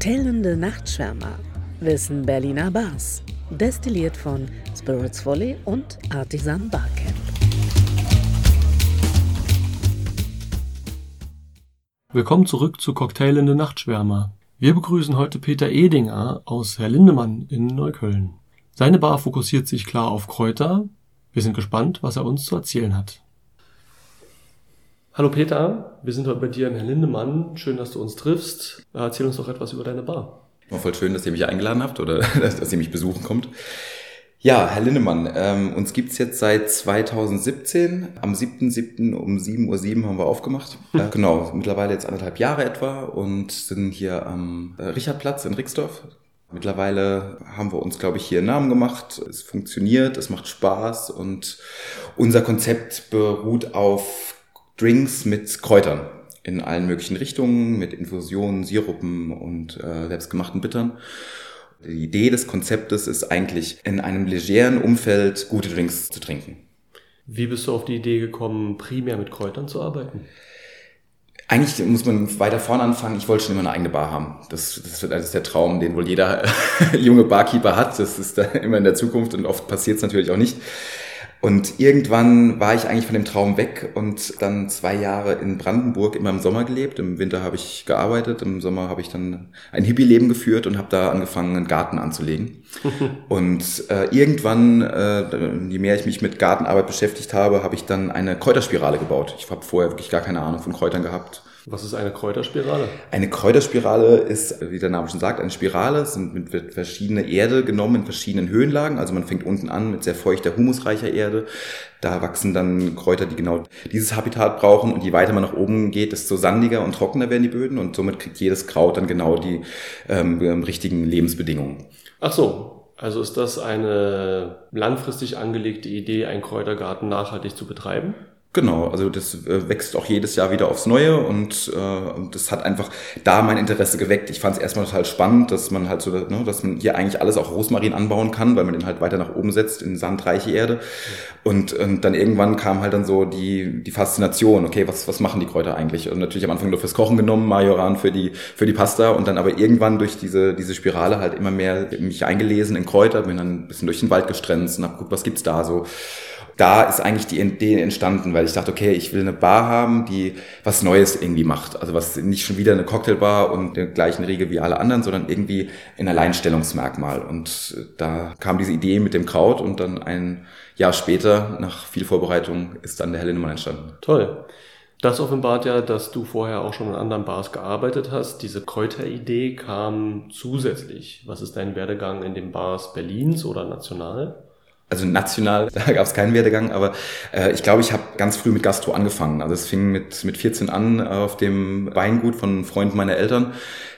Cocktailende Nachtschwärmer. Wissen Berliner Bars. Destilliert von Spirits Volley und Artisan Barcamp. Willkommen zurück zu Cocktailende Nachtschwärmer. Wir begrüßen heute Peter Edinger aus Herr Lindemann in Neukölln. Seine Bar fokussiert sich klar auf Kräuter. Wir sind gespannt, was er uns zu erzählen hat. Hallo Peter, wir sind heute bei dir im Herr Lindemann. Schön, dass du uns triffst. Erzähl uns doch etwas über deine Bar. War voll schön, dass ihr mich eingeladen habt oder dass ihr mich besuchen kommt. Ja, Herr Lindemann, ähm, uns gibt's jetzt seit 2017. Am 7.7. um 7.07 Uhr haben wir aufgemacht. Äh, genau, mittlerweile jetzt anderthalb Jahre etwa und sind hier am äh, Richardplatz in Rixdorf. Mittlerweile haben wir uns, glaube ich, hier einen Namen gemacht. Es funktioniert, es macht Spaß und unser Konzept beruht auf Drinks mit Kräutern in allen möglichen Richtungen, mit Infusionen, Sirupen und äh, selbstgemachten Bittern. Die Idee des Konzeptes ist eigentlich, in einem legeren Umfeld gute Drinks zu trinken. Wie bist du auf die Idee gekommen, primär mit Kräutern zu arbeiten? Eigentlich muss man weiter vorne anfangen. Ich wollte schon immer eine eigene Bar haben. Das, das, das ist der Traum, den wohl jeder junge Barkeeper hat. Das ist da immer in der Zukunft und oft passiert es natürlich auch nicht. Und irgendwann war ich eigentlich von dem Traum weg und dann zwei Jahre in Brandenburg immer im Sommer gelebt. Im Winter habe ich gearbeitet, im Sommer habe ich dann ein Hippie-Leben geführt und habe da angefangen, einen Garten anzulegen. und äh, irgendwann, äh, je mehr ich mich mit Gartenarbeit beschäftigt habe, habe ich dann eine Kräuterspirale gebaut. Ich habe vorher wirklich gar keine Ahnung von Kräutern gehabt was ist eine Kräuterspirale? Eine Kräuterspirale ist, wie der Name schon sagt, eine Spirale. Es sind mit verschiedene Erde genommen in verschiedenen Höhenlagen. Also man fängt unten an mit sehr feuchter, humusreicher Erde. Da wachsen dann Kräuter, die genau dieses Habitat brauchen. Und je weiter man nach oben geht, desto sandiger und trockener werden die Böden. Und somit kriegt jedes Kraut dann genau die ähm, richtigen Lebensbedingungen. Ach so, also ist das eine langfristig angelegte Idee, einen Kräutergarten nachhaltig zu betreiben? Genau, also das äh, wächst auch jedes Jahr wieder aufs Neue und äh, das hat einfach da mein Interesse geweckt. Ich fand es erstmal total spannend, dass man halt so, ne, dass man hier eigentlich alles auch Rosmarin anbauen kann, weil man den halt weiter nach oben setzt in sandreiche Erde. Und, und dann irgendwann kam halt dann so die, die Faszination, okay, was, was machen die Kräuter eigentlich? Und natürlich am Anfang nur fürs Kochen genommen, Majoran für die, für die Pasta und dann aber irgendwann durch diese, diese Spirale halt immer mehr mich eingelesen in Kräuter, bin dann ein bisschen durch den Wald gestrenzt und hab geguckt, was gibt's da so da ist eigentlich die Idee entstanden, weil ich dachte, okay, ich will eine Bar haben, die was Neues irgendwie macht. Also was nicht schon wieder eine Cocktailbar und der gleichen Riege wie alle anderen, sondern irgendwie ein Alleinstellungsmerkmal. Und da kam diese Idee mit dem Kraut und dann ein Jahr später, nach viel Vorbereitung, ist dann der Herr Lindemann entstanden. Toll. Das offenbart ja, dass du vorher auch schon in anderen Bars gearbeitet hast. Diese Kräuteridee kam zusätzlich. Was ist dein Werdegang in den Bars Berlins oder national? Also national, da gab es keinen Werdegang, aber äh, ich glaube, ich habe ganz früh mit Gastro angefangen. Also es fing mit, mit 14 an auf dem Weingut von Freunden meiner Eltern.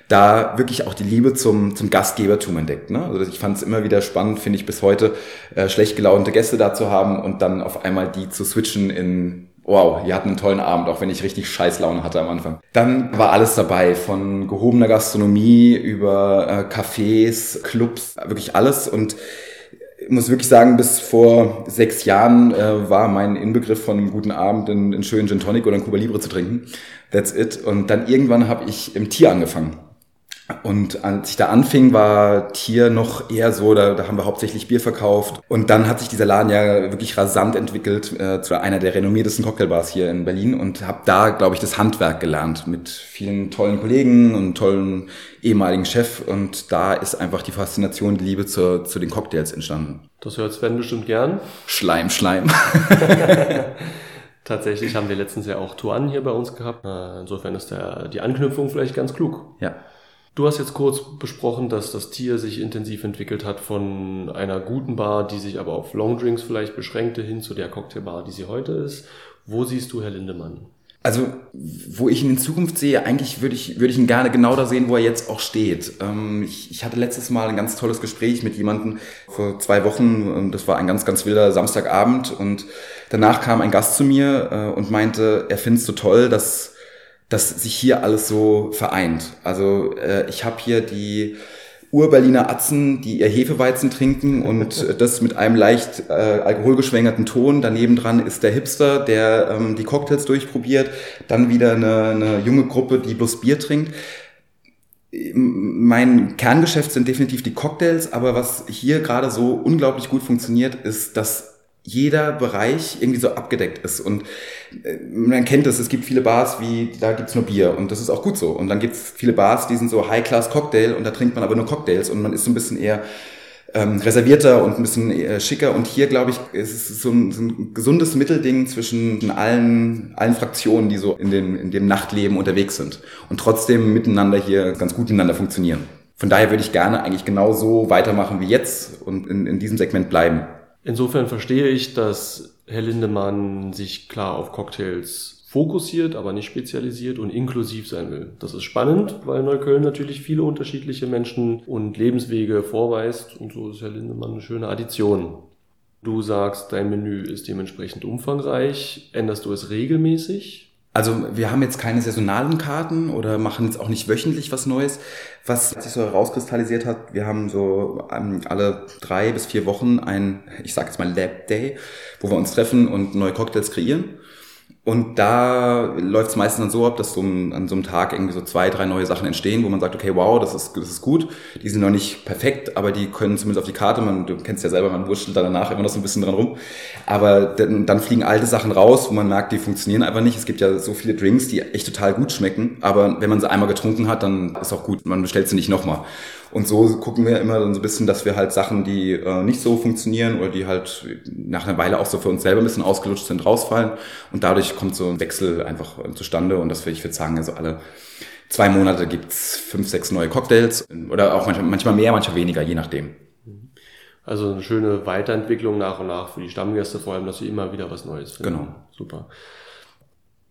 Da wirklich auch die Liebe zum, zum Gastgebertum entdeckt. Ne? Also ich fand es immer wieder spannend, finde ich bis heute, äh, schlecht gelaunte Gäste da zu haben und dann auf einmal die zu switchen in Wow, ihr hatten einen tollen Abend, auch wenn ich richtig Scheißlaune hatte am Anfang. Dann war alles dabei, von gehobener Gastronomie über äh, Cafés, Clubs, wirklich alles. Und ich muss wirklich sagen, bis vor sechs Jahren äh, war mein Inbegriff von einem guten Abend einen, schönen Gin Tonic oder einen Cuba Libre zu trinken. That's it. Und dann irgendwann habe ich im Tier angefangen. Und als ich da anfing, war Tier noch eher so, da, da haben wir hauptsächlich Bier verkauft. Und dann hat sich dieser Laden ja wirklich rasant entwickelt äh, zu einer der renommiertesten Cocktailbars hier in Berlin und habe da, glaube ich, das Handwerk gelernt mit vielen tollen Kollegen und tollen ehemaligen Chef. Und da ist einfach die Faszination, die Liebe zu, zu den Cocktails entstanden. Das hört Sven bestimmt gern. Schleim, Schleim. Tatsächlich haben wir letztens ja auch Tuan hier bei uns gehabt. Äh, insofern ist der, die Anknüpfung vielleicht ganz klug. Ja. Du hast jetzt kurz besprochen, dass das Tier sich intensiv entwickelt hat von einer guten Bar, die sich aber auf Longdrinks vielleicht beschränkte, hin zu der Cocktailbar, die sie heute ist. Wo siehst du Herr Lindemann? Also, wo ich ihn in Zukunft sehe, eigentlich würde ich, würde ich ihn gerne genau da sehen, wo er jetzt auch steht. Ähm, ich, ich hatte letztes Mal ein ganz tolles Gespräch mit jemandem vor zwei Wochen. Das war ein ganz, ganz wilder Samstagabend und danach kam ein Gast zu mir äh, und meinte, er findet es so toll, dass dass sich hier alles so vereint. Also äh, ich habe hier die Urberliner Atzen, die ihr Hefeweizen trinken und das mit einem leicht äh, alkoholgeschwängerten Ton. Daneben dran ist der Hipster, der ähm, die Cocktails durchprobiert. Dann wieder eine, eine junge Gruppe, die bloß Bier trinkt. mein Kerngeschäft sind definitiv die Cocktails, aber was hier gerade so unglaublich gut funktioniert, ist, dass jeder Bereich irgendwie so abgedeckt ist. Und äh, man kennt es, es gibt viele Bars, wie da gibt's nur Bier und das ist auch gut so. Und dann gibt's viele Bars, die sind so High-Class-Cocktail und da trinkt man aber nur Cocktails und man ist so ein bisschen eher ähm, reservierter und ein bisschen äh, schicker. Und hier, glaube ich, ist es so ein, so ein gesundes Mittelding zwischen allen, allen Fraktionen, die so in dem, in dem Nachtleben unterwegs sind und trotzdem miteinander hier ganz gut miteinander funktionieren. Von daher würde ich gerne eigentlich genau so weitermachen wie jetzt und in, in diesem Segment bleiben. Insofern verstehe ich, dass Herr Lindemann sich klar auf Cocktails fokussiert, aber nicht spezialisiert und inklusiv sein will. Das ist spannend, weil Neukölln natürlich viele unterschiedliche Menschen und Lebenswege vorweist und so ist Herr Lindemann eine schöne Addition. Du sagst, dein Menü ist dementsprechend umfangreich. Änderst du es regelmäßig? Also wir haben jetzt keine saisonalen Karten oder machen jetzt auch nicht wöchentlich was Neues. Was sich so herauskristallisiert hat, wir haben so ähm, alle drei bis vier Wochen ein, ich sage jetzt mal Lab Day, wo wir uns treffen und neue Cocktails kreieren. Und da läuft es meistens dann so ab, dass so an so einem Tag irgendwie so zwei, drei neue Sachen entstehen, wo man sagt, okay, wow, das ist, das ist gut. Die sind noch nicht perfekt, aber die können zumindest auf die Karte, man, du kennst ja selber, man wurschtelt da danach immer noch so ein bisschen dran rum. Aber dann, dann fliegen alte Sachen raus, wo man merkt, die funktionieren einfach nicht. Es gibt ja so viele Drinks, die echt total gut schmecken, aber wenn man sie einmal getrunken hat, dann ist auch gut, man bestellt sie nicht nochmal. Und so gucken wir immer dann so ein bisschen, dass wir halt Sachen, die äh, nicht so funktionieren oder die halt nach einer Weile auch so für uns selber ein bisschen ausgelutscht sind, rausfallen. Und dadurch kommt so ein Wechsel einfach zustande. Und das würde ich würde sagen, also alle zwei Monate gibt's fünf, sechs neue Cocktails oder auch manchmal, manchmal mehr, manchmal weniger, je nachdem. Also eine schöne Weiterentwicklung nach und nach für die Stammgäste, vor allem, dass sie immer wieder was Neues finden. Genau. Super.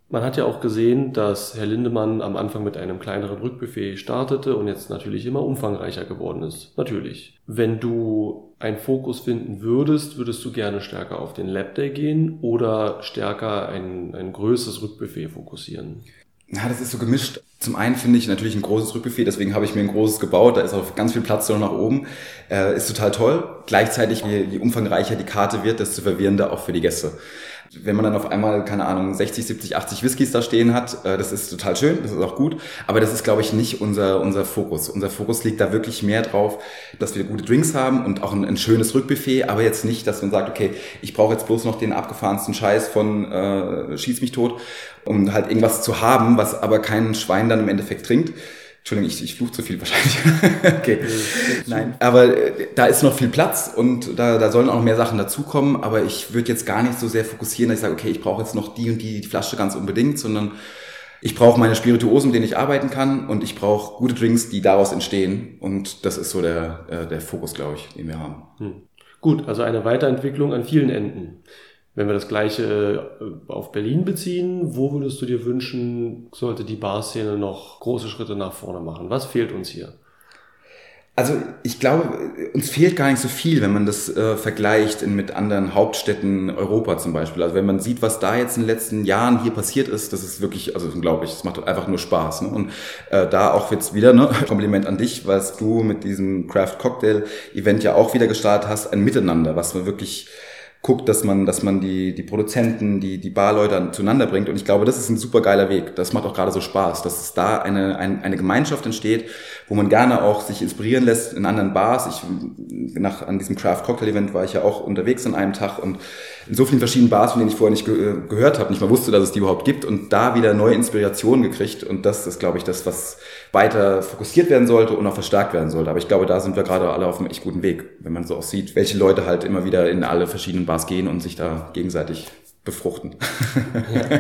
Man hat ja auch gesehen, dass Herr Lindemann am Anfang mit einem kleineren Rückbuffet startete und jetzt natürlich immer umfangreicher geworden ist. Natürlich. Wenn du einen Fokus finden würdest, würdest du gerne stärker auf den Lab Day gehen oder stärker ein, ein größeres Rückbuffet fokussieren? Ja, das ist so gemischt. Zum einen finde ich natürlich ein großes Rückbuffet, deswegen habe ich mir ein großes gebaut. Da ist auch ganz viel Platz noch nach oben. Äh, ist total toll. Gleichzeitig, je, je umfangreicher die Karte wird, desto verwirrender auch für die Gäste wenn man dann auf einmal, keine Ahnung, 60, 70, 80 Whiskys da stehen hat, äh, das ist total schön, das ist auch gut, aber das ist, glaube ich, nicht unser, unser Fokus. Unser Fokus liegt da wirklich mehr drauf, dass wir gute Drinks haben und auch ein, ein schönes Rückbuffet, aber jetzt nicht, dass man sagt, okay, ich brauche jetzt bloß noch den abgefahrensten Scheiß von äh, Schieß mich tot, um halt irgendwas zu haben, was aber kein Schwein dann im Endeffekt trinkt. Entschuldigung, ich, ich fluche zu viel wahrscheinlich. okay. Nein. Aber äh, da ist noch viel Platz und da, da sollen auch noch mehr Sachen dazukommen. Aber ich würde jetzt gar nicht so sehr fokussieren, dass ich sage, okay, ich brauche jetzt noch die und die Flasche ganz unbedingt, sondern ich brauche meine Spirituosen, mit denen ich arbeiten kann und ich brauche gute Drinks, die daraus entstehen. Und das ist so der, äh, der Fokus, glaube ich, den wir haben. Hm. Gut, also eine Weiterentwicklung an vielen Enden. Wenn wir das gleiche äh, auf Berlin beziehen, wo würdest du dir wünschen, sollte die Barszene noch große Schritte nach vorne machen? Was fehlt uns hier? Also ich glaube, uns fehlt gar nicht so viel, wenn man das äh, vergleicht in, mit anderen Hauptstädten Europa zum Beispiel. Also wenn man sieht, was da jetzt in den letzten Jahren hier passiert ist, das ist wirklich, also unglaublich. Das macht einfach nur Spaß. Ne? Und äh, da auch jetzt wieder, ne, Kompliment an dich, was du mit diesem Craft Cocktail Event ja auch wieder gestartet hast, ein Miteinander, was man wirklich guckt, dass man, dass man die, die Produzenten, die, die Barleute zueinander bringt. Und ich glaube, das ist ein super geiler Weg. Das macht auch gerade so Spaß, dass es da eine, ein, eine Gemeinschaft entsteht, wo man gerne auch sich inspirieren lässt in anderen Bars. Ich, nach, an diesem Craft Cocktail Event war ich ja auch unterwegs an einem Tag und in so vielen verschiedenen Bars, von denen ich vorher nicht ge äh, gehört habe, nicht mal wusste, dass es die überhaupt gibt und da wieder neue Inspirationen gekriegt. Und das ist, glaube ich, das, was weiter fokussiert werden sollte und auch verstärkt werden sollte. Aber ich glaube, da sind wir gerade alle auf einem echt guten Weg, wenn man so auch sieht, welche Leute halt immer wieder in alle verschiedenen Bars gehen und sich da gegenseitig befruchten. Ja.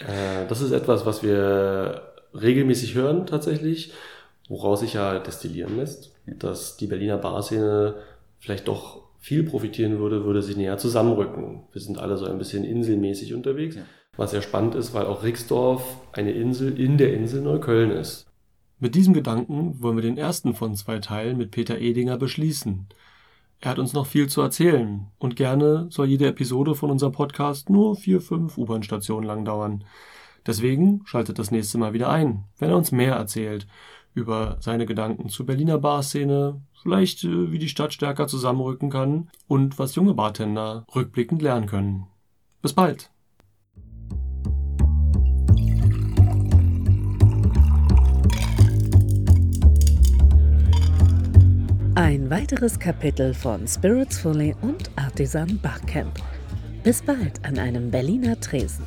Äh, das ist etwas, was wir regelmäßig hören tatsächlich, woraus sich ja destillieren lässt, dass die Berliner Barszene vielleicht doch viel profitieren würde, würde sie näher zusammenrücken. Wir sind alle so ein bisschen inselmäßig unterwegs, ja. was sehr spannend ist, weil auch Rixdorf eine Insel in der Insel Neukölln ist. Mit diesem Gedanken wollen wir den ersten von zwei Teilen mit Peter Edinger beschließen. Er hat uns noch viel zu erzählen und gerne soll jede Episode von unserem Podcast nur vier, fünf U-Bahn-Stationen lang dauern. Deswegen schaltet das nächste Mal wieder ein, wenn er uns mehr erzählt über seine Gedanken zur Berliner Barszene, vielleicht äh, wie die Stadt stärker zusammenrücken kann und was junge Bartender rückblickend lernen können. Bis bald! Ein weiteres Kapitel von Spirits Fully und Artisan Barcamp. Bis bald an einem Berliner Tresen.